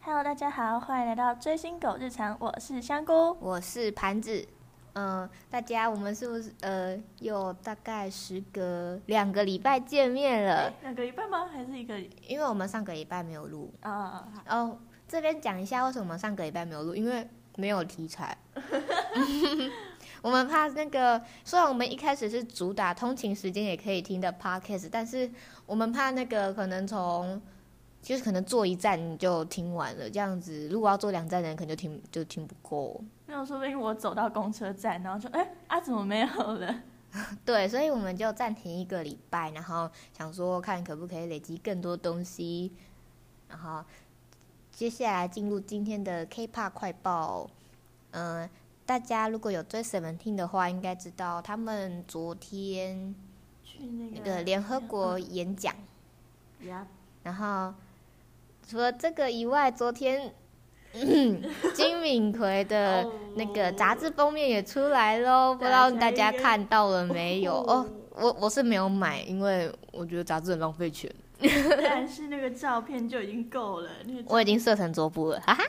Hello，大家好，欢迎来到追星狗日常，我是香菇。我是盘子，嗯、大家我们是不是呃有大概时隔两个礼拜见面了哎？两个礼拜吗？还是一个？因为我们上个礼拜没有录啊啊啊！哦。这边讲一下为什么我们上个礼拜没有录，因为没有题材。我们怕那个，虽然我们一开始是主打通勤时间也可以听的 podcast，但是我们怕那个可能从就是可能坐一站你就听完了，这样子如果要坐两站的人可能就听就听不够。那我说不定我走到公车站，然后就哎啊怎么没有了？对，所以我们就暂停一个礼拜，然后想说看可不可以累积更多东西，然后接下来进入今天的 K-pop 快报。嗯、大家如果有追 Seventeen 的话，应该知道他们昨天去那个那个联合国演讲，嗯，然后除了这个以外，昨天。金敏奎的那个杂志封面也出来喽，不知道大家看到了没有？哦，我我是没有买，因为我觉得杂志很浪费钱。但是那个照片就已经够了。那个我已经设成桌布了，哈哈。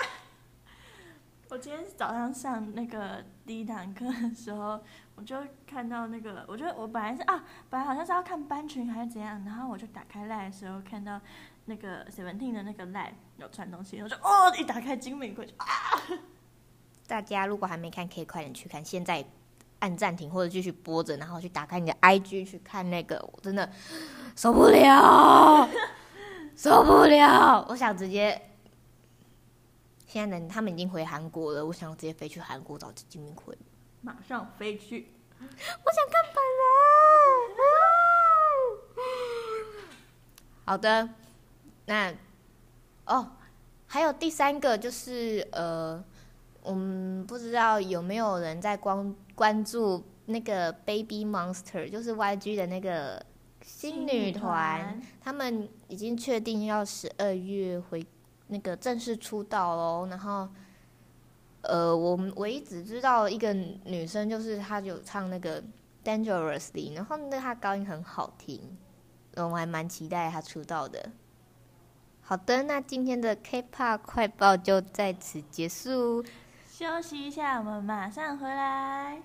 我今天早上上那个第一堂课的时候，我就看到那个，我觉得我本来是啊，本来好像是要看班群还是怎样，然后我就打开 line 的时候看到那个 Seventeen 的那个 live 有传东西，我就哦，一打开金敏奎就啊，大家如果还没看，可以快点去看，现在按暂停或者继续播着，然后去打开你的 IG 去看那个，我真的受不了，受不了，我想直接。现在呢，他们已经回韩国了，我想直接飞去韩国找金明奎。马上飞去。我想看本人。好的，那哦，还有第三个就是呃，我们不知道有没有人在关关注那个 Baby Monster，就是 YG 的那个新女团，他们已经确定要十二月回那个正式出道喽，然后。呃，我们唯一只知道一个女生，就是她有唱那个《Dangerously》，然后那她高音很好听，呃我还蛮期待她出道的。好的，那今天的 K-pop 快报就在此结束。休息一下，我们马上回来。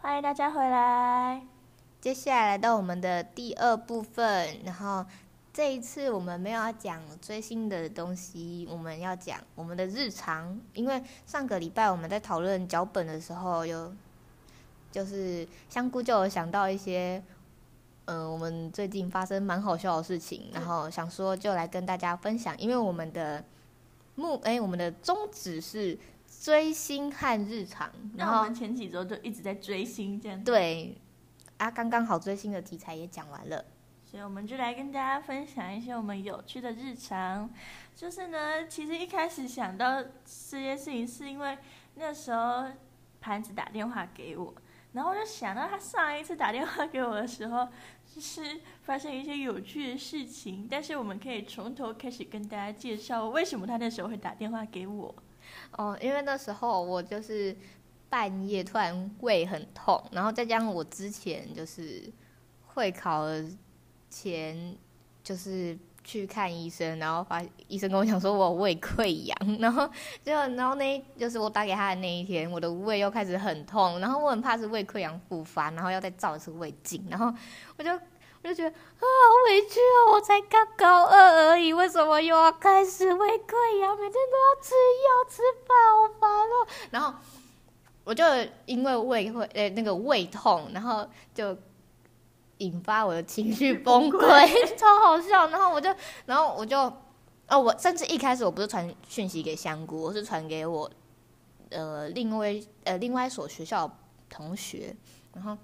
欢迎大家回来。接下来来到我们的第二部分，然后这一次我们没有要讲追星的东西，我们要讲我们的日常。因为上个礼拜我们在讨论脚本的时候，有就是香菇就有想到一些，嗯、我们最近发生蛮好笑的事情，然后想说就来跟大家分享，因为我们的目哎、我们的宗旨是追星和日常，然后我们前几周就一直在追星，这样，对啊，刚刚好最新的题材也讲完了。所以我们就来跟大家分享一些我们有趣的日常。就是呢，其实一开始想到这件事情，是因为那时候盘子打电话给我，然后我就想到他上一次打电话给我的时候，就是发生一些有趣的事情。但是我们可以从头开始跟大家介绍为什么他那时候会打电话给我。哦，因为那时候我就是半夜突然胃很痛，然后再加上我之前就是会考前就是去看医生，然后发医生跟我讲说我胃溃疡，然后就然后那就是我打给他的那一天，我的胃又开始很痛，然后我很怕是胃溃疡复发，然后要再照一次胃镜，然后我就我就觉得啊好委屈哦，我才刚高二而已，为什么又要开始胃溃疡？每天都要吃药吃饭，好烦哦。然后我就因为胃会呃那个胃痛，然后就引发我的情绪崩溃，超好笑。然后我就然后我就哦，我甚至一开始我不是传讯息给香菇，我是传给我呃另外呃另外一所学校同学，然后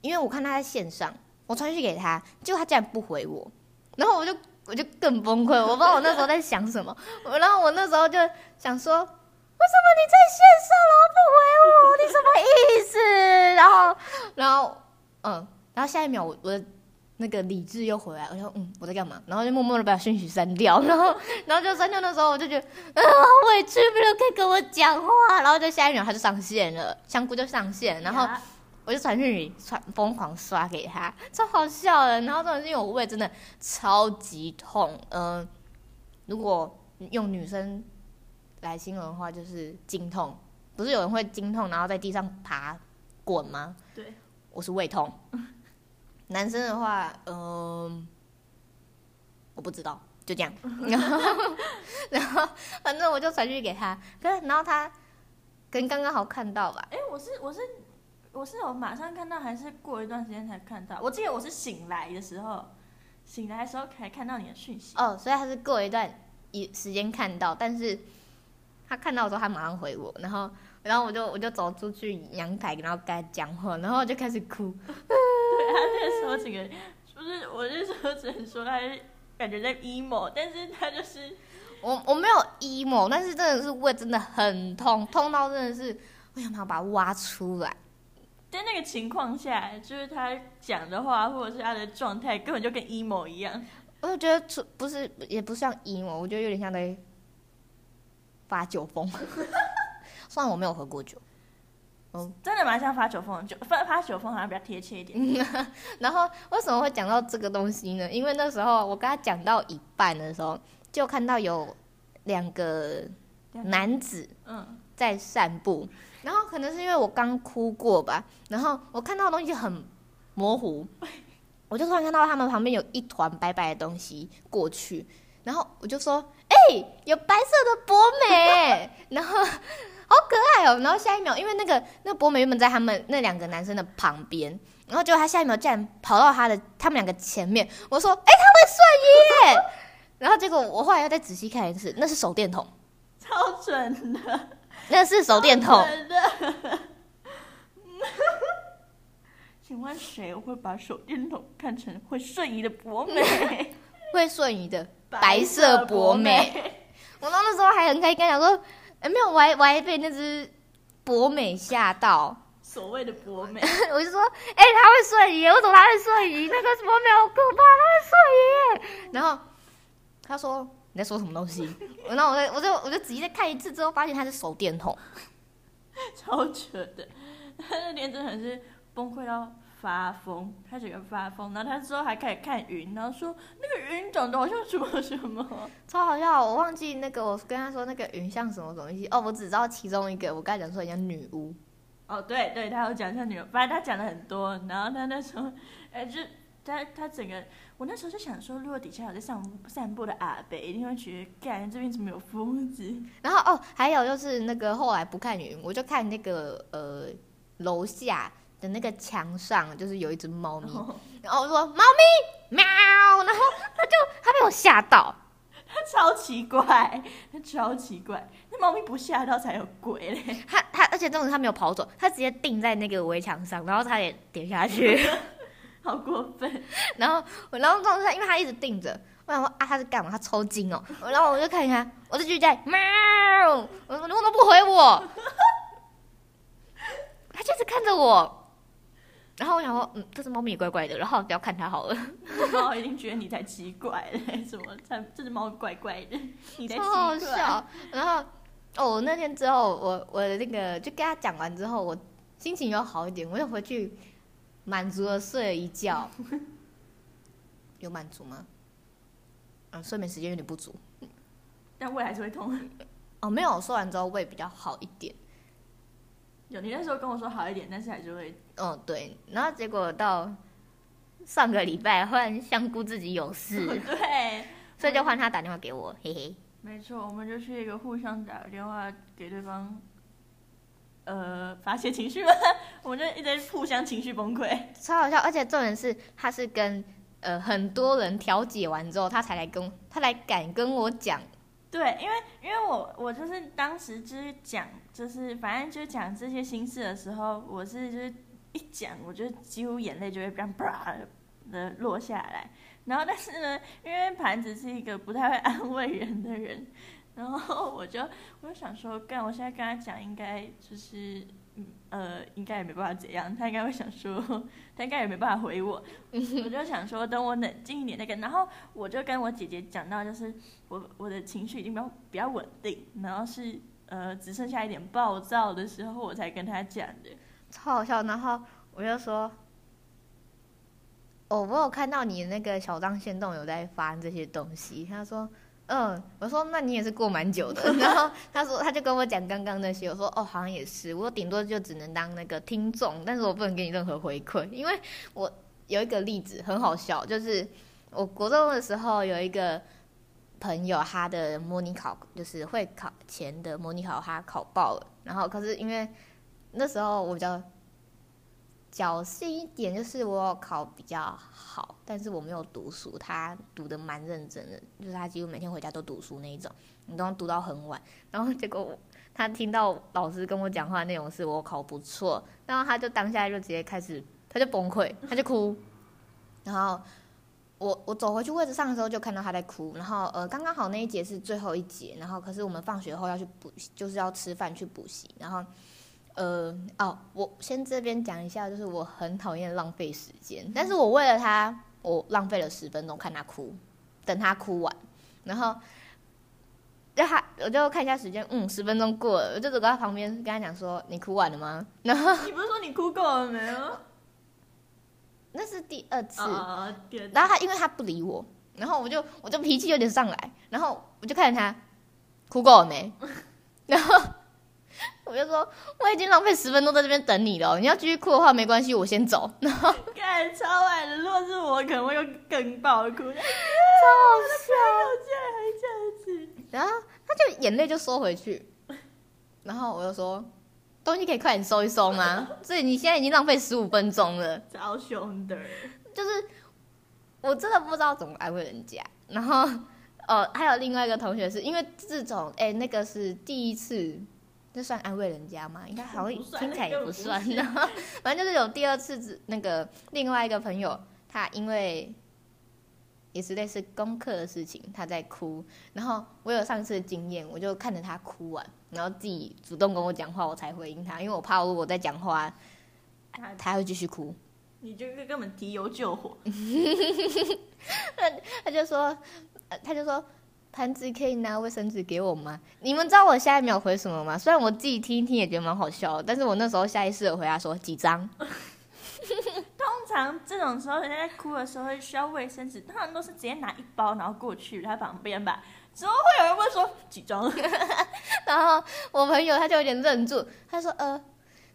因为我看他在线上。我传讯给他，结果他竟然不回我，然后我就我就更崩溃，我不知道我那时候在想什么，我 然后我那时候就想说，为什么你在线上然后不回我？你什么意思？然后然后嗯，然后下一秒我我的那个理智又回来，我说嗯我在干嘛？然后就默默的把讯息删掉，然后然后就删掉的时候我就觉得嗯好委屈，没有人可以跟我讲话，然后就下一秒他就上线了，香菇就上线，然后。呀我就传讯息传疯狂刷给他，超好笑的。然后重点是因为我胃真的超级痛，嗯、如果用女生来形容的话，就是经痛。不是有人会经痛，然后在地上爬滚吗？对，我是胃痛。男生的话，嗯、我不知道，就这样。然后，然后反正我就传去给他，可是然后他跟刚刚好看到吧，哎、我是我是我是有马上看到，还是过一段时间才看到？我记得我是醒来的时候，醒来的时候才看到你的讯息。哦，所以他是过一段一时间看到，但是他看到的时候，他马上回我，然后然后我就我就走出去阳台，然后跟他讲话，然后我就开始哭。对他那个时候整个，就是我那时候只能说他是感觉在 emo，但是他就是我我没有 emo，但是真的是胃真的很痛，痛到真的是我想把它挖出来。在那个情况下，就是他讲的话或者是他的状态，根本就跟 emo 一样。我就觉得出不是也不像 emo，我觉得有点像在发酒疯。虽然我没有喝过酒，真的蛮像发酒疯的，酒发发酒疯好像比较贴切一点。然后为什么会讲到这个东西呢？因为那时候我跟他讲到一半的时候，就看到有两个男子嗯，在散步，然后可能是因为我刚哭过吧，然后我看到的东西很模糊，我就突然看到他们旁边有一团白白的东西过去，然后我就说：“哎、有白色的博美！”然后好可爱哦。然后下一秒，因为那个那个博美原本在他们那两个男生的旁边，然后结果他下一秒竟然跑到他的他们两个前面，我说：“哎、他会瞬移耶！”然后结果我后来又再仔细看一次，那是手电筒，超准的，那是手电筒。请问谁会把手电筒看成会瞬移的博美？会瞬移的白色博美。我那时候还很开心，跟他讲说，哎、没有，我还我还被那只博美吓到，所谓的博美，我就说，哎、它会瞬移，为什么它会瞬移？那个博美好可怕，它会瞬移。然后他说你在说什么东西？然后我就我就我就仔细再看一次之后，发现它是手电筒。超扯的。他那天真的是崩溃到发疯，他整个发疯。然后他之后还开始看云，然后说那个云长得好像什么什么。超好笑，我忘记那个，我跟他说那个云像什么什么东西哦，我只知道其中一个，我刚才讲说人家女巫，哦，对对，他有讲像女巫，反正他讲的很多。然后他那时候，哎，就他他整个，我那时候就想说，如果底下有在散散步的阿北，一定会觉得，干这边怎么有疯子？然后哦，还有就是那个后来不看云，我就看那个呃楼下的那个墙上，就是有一只猫咪，然后我说猫咪喵，然后它就它被我吓到，他超奇怪，他超奇怪，那猫咪不吓到才有鬼嘞。它它而且重点是它没有跑走，它直接定在那个围墙上，然后它也跌下去，好过分！然后我然后重点是因为它一直定着。我想说啊，它是干嘛？它抽筋哦。然后我就看一看，我就继续在喵，我说你为什么不回我？它就是看着我。然后我想说，嗯，这只猫咪也怪怪的，然后不要看它好了。猫一定觉得你才奇怪嘞，什么才这只猫怪怪的，你才奇超好。笑。然后哦，那天之后，我我的那个就跟他讲完之后，我心情又好一点，我又回去满足的睡了一觉。有满足吗？嗯，睡眠时间有点不足。但胃还是会痛。哦，没有，说完之后胃比较好一点。有，你那时候跟我说好一点，但是还是会。哦，对。然后结果到上个礼拜，换香菇自己有事，对，所以就换他打电话给我，嘿嘿。没错，我们就去一个互相打个电话给对方，呃，发泄情绪嘛。我们就一直互相情绪崩溃。超好笑，而且重点是他是跟呃很多人调解完之后，他才来跟他来敢跟我讲，对，因为因为我我就是当时就是讲，就是反正就讲这些心事的时候，我是就是一讲，我就几乎眼泪就会这样啪的落下来。然后但是呢，因为盘子是一个不太会安慰人的人，然后我就我就想说，干，我现在跟他讲，应该就是。嗯呃，应该也没办法怎样，他应该会想说，他应该也没办法回我。我就想说，等我冷静一点再跟。然后我就跟我姐姐讲到，就是我我的情绪已经比较比较稳定，然后是呃只剩下一点暴躁的时候，我才跟他讲的。超好笑。然后我就说，哦，我有看到你那个小张线动有在发这些东西。他说，嗯，我说那你也是过蛮久的。然后他说，他就跟我讲刚刚那些。我说，哦，好像也是。我顶多就只能当那个听众，但是我不能给你任何回馈，因为我有一个例子很好笑，就是我国中的时候有一个朋友，他的模拟考就是会考前的模拟考他考爆了，然后可是因为那时候我比较。侥幸一点就是我考比较好，但是我没有读书。他读的蛮认真的，就是他几乎每天回家都读书那一种，你都读到很晚。然后结果他听到老师跟我讲话内容是我考不错，然后他就当下就直接开始，他就崩溃，他就哭。然后我我走回去位置上的时候就看到他在哭。然后呃刚刚好那一节是最后一节，然后可是我们放学后要去补，就是要吃饭去补习，然后。呃哦，我先这边讲一下，就是我很讨厌浪费时间，但是我为了他，我浪费了十分钟看他哭，等他哭完，然后，让他我就看一下时间，嗯，十分钟过了，我就走到他旁边跟他讲说：“你哭完了吗？” 然后你不是说你哭够了没有？那是第二次，然后他因为他不理我，然后我就我就脾气有点上来，然后我就看着他，哭够了没？然后。我就说我已经浪费十分钟在这边等你了，你要继续哭的话没关系，我先走。然后，干超矮的，如果是我，可能会用更爆哭，超好笑，竟然还这样子。然后他就眼泪就收回去，然后我就说东西可以快点收一收吗？所以你现在已经浪费十五分钟了，超凶的。就是我真的不知道怎么安慰人家。然后，哦，还有另外一个同学是因为这种，哎，那个是第一次。这算安慰人家吗？应该好像听起来也不算。然后，反正就是有第二次，那个另外一个朋友，他因为也是类似功课的事情，他在哭。然后我有上次的经验，我就看着他哭完，然后自己主动跟我讲话，我才回应他，因为我怕如果在讲话，他他会继续哭。你就根本提油救火。他他就说，他就说。盘子可以拿卫生纸给我吗？你们知道我下一秒回什么吗？虽然我自己听一听也觉得蛮好笑，但是我那时候下意识的回答说几张。通常这种时候人家在哭的时候需要卫生纸，通常都是直接拿一包然后过去他旁边吧。怎么会有人问说几张？然后我朋友他就有点愣住，他说呃，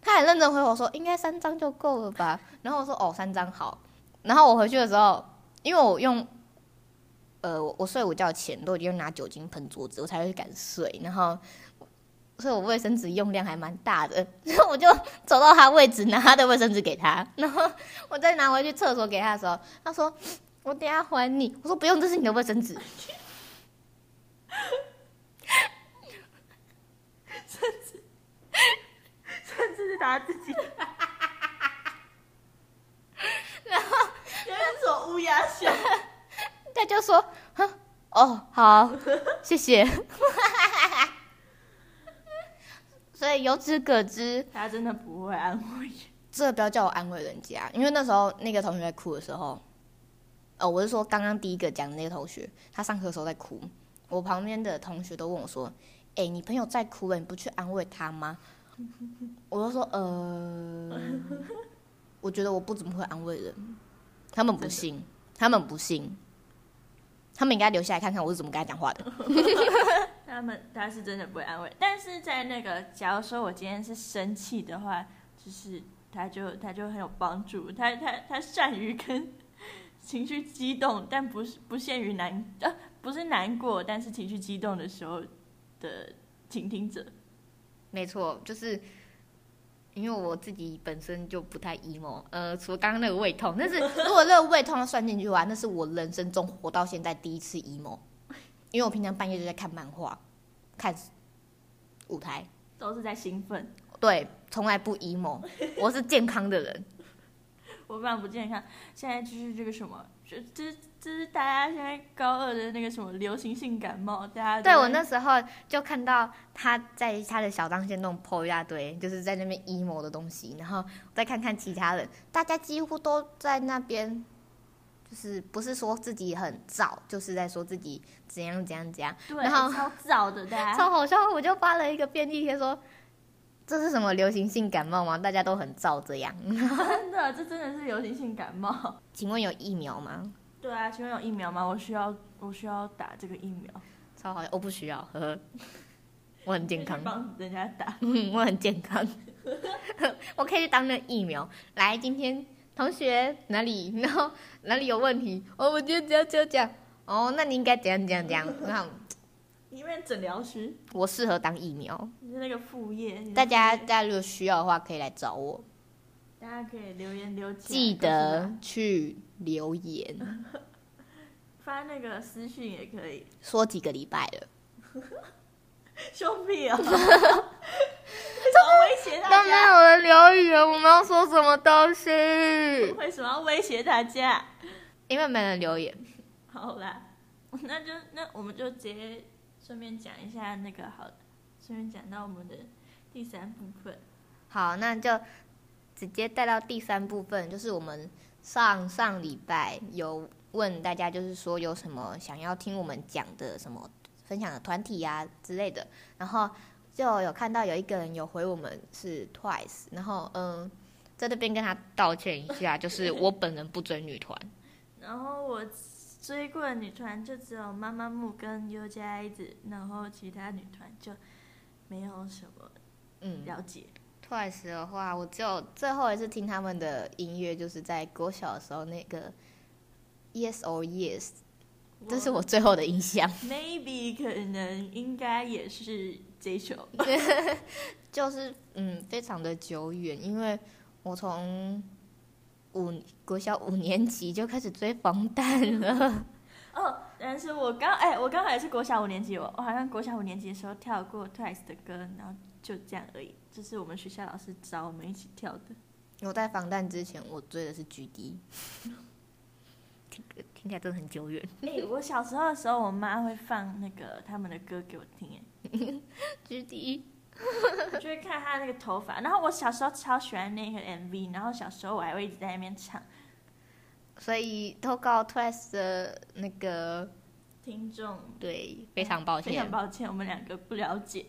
他很认真回我说应该三张就够了吧。然后我说哦三张好。然后我回去的时候，因为我用。呃，我我睡午觉前都已经拿酒精喷桌子，我才会敢睡。然后，所以我卫生纸用量还蛮大的。然后我就走到他位置拿他的卫生纸给他。然后我再拿回去厕所给他的时候，他说：“我等下还你。”我说：“不用，这是你的卫生纸。”甚至甚至是他自己。然后有一种乌鸦笑。他就说：“哼，哦，好，谢谢。”所以由此可知，他真的不会安慰。这不要叫我安慰人家，因为那时候那个同学在哭的时候，哦，我是说刚刚第一个讲的那个同学，他上课的时候在哭，我旁边的同学都问我说：“哎，你朋友在哭了，你不去安慰他吗？” 我就说：“呃，我觉得我不怎么会安慰人，他们不信，他们不信。”他们应该留下来看看我是怎么跟他讲话的。他们他是真的不会安慰，但是在那个假如说我今天是生气的话，就是他就他就很有帮助。他他他善于跟情绪激动，但不是不限于难呃不是难过，但是情绪激动的时候的倾听者。没错，就是。因为我自己本身就不太 emo，呃，除了刚刚那个胃痛，但是如果那个胃痛要算进去的话，那是我人生中活到现在第一次 emo，因为我平常半夜就在看漫画，看舞台，都是在兴奋，对，从来不 emo，我是健康的人，我非常不健康，现在就是这个什么，就这。就是大家现在高二的那个什么流行性感冒，大家对我那时候就看到他在他的小当先弄破一大堆，就是在那边 emo 的东西，然后再看看其他人，大家几乎都在那边，就是不是说自己很燥，就是在说自己怎样怎样怎样，然后超燥的，大家 超好笑，我就发了一个便利贴说，这是什么流行性感冒吗？大家都很燥这样。真的，这真的是流行性感冒。请问有疫苗吗？对啊，请问有疫苗吗？我需要，我需要打这个疫苗。超好笑，我不需要，呵呵，我很健康，帮人家打。嗯，我很健康，我可以去当那疫苗。来，今天同学哪里，然后哪里有问题，哦，我就这样这样讲。哦，那你应该怎样怎样怎样？然后因为诊疗师，我适合当疫苗。你是那个副业。大家大家如果需要的话，可以来找我。大家可以留言留记得去留言，发那个私讯也可以。说几个礼拜了，兄弟啊！怎么威胁大家？都没有人留言，我们要说什么东西？为什么要威胁大家？因为没人留言。好啦，那就那我们就直接顺便讲一下那个好，顺便讲到我们的第三部分。好，那就直接带到第三部分，就是我们上上礼拜有问大家，就是说有什么想要听我们讲的什么分享的团体啊之类的，然后就有看到有一个人有回我们是 Twice，然后嗯，在这边跟他道歉一下，就是我本人不追女团，然后我。追过的女团就只有妈妈木跟 U 加 I 子，然后其他女团就没有什么嗯了解。Twice 的话，我就最后一次听他们的音乐，就是在国小的时候那个 Yes or Yes，这是我最后的印象。Maybe 可能应该也是这首，就是嗯非常的久远，因为我从。五国小五年级就开始追防弹了。哦，但是我刚哎，我刚好也是国小五年级，我我好像国小五年级的时候跳过 Twice 的歌，然后就这样而已。这是我们学校老师找我们一起跳的。我在防弹之前，我追的是 GD，听听起来真的很久远。哎，我小时候的时候，我妈会放那个他们的歌给我听，哎，GD。我就会看他那个头发，然后我小时候超喜欢那个 MV，然后小时候我还会一直在那边唱。所以投稿 Twice 的那个听众，对，非常抱歉，非常抱歉，我们两个不了解。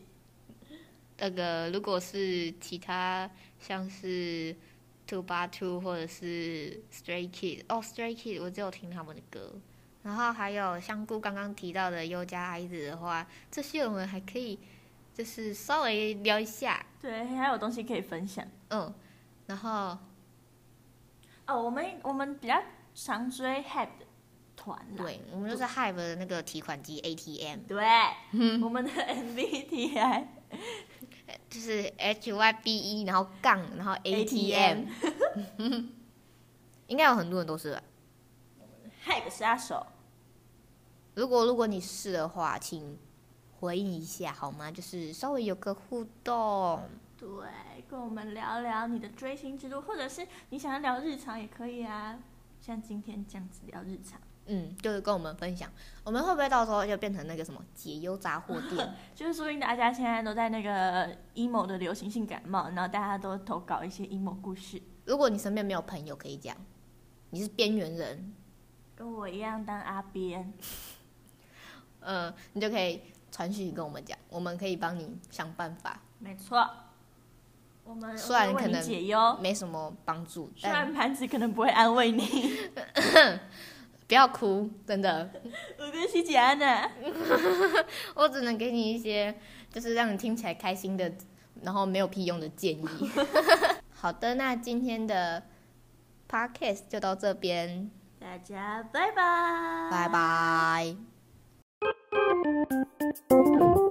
那个如果是其他像是 Two 八 Two 或者是 Stray Kid，哦 Stray Kid 我只有听他们的歌，然后还有香菇刚刚提到的优加孩子的话，这些我们还可以。就是稍微聊一下，对，还有东西可以分享。嗯，然后，哦，我们我们比较常追 Hype 的团，对，我们就是 Hype 的那个提款机 ATM。对，我们的 MBTI 就是 HYBE，然后杠，然后 ATM。应该有很多人都是 Hype 杀手。如果如果你是的话，请。回应一下好吗？就是稍微有个互动，对，跟我们聊聊你的追星之路，或者是你想要聊日常也可以啊，像今天这样子聊日常。嗯，就是跟我们分享，我们会不会到时候就变成那个什么解忧杂货店？就是说明大家现在都在那个 emo 的流行性感冒，然后大家都投稿一些 emo 故事。如果你身边没有朋友可以讲，你是边缘人，跟我一样当阿边，呃，你就可以。传讯跟我们讲，我们可以帮你想办法。没错，我们虽然可能解忧没什么帮助，虽然盘子可能不会安慰你 不要哭，真的。我跟西姐安呢，我只能给你一些就是让你听起来开心的，然后没有屁用的建议。好的，那今天的 podcast 就到这边，大家拜拜，拜拜。Thank you.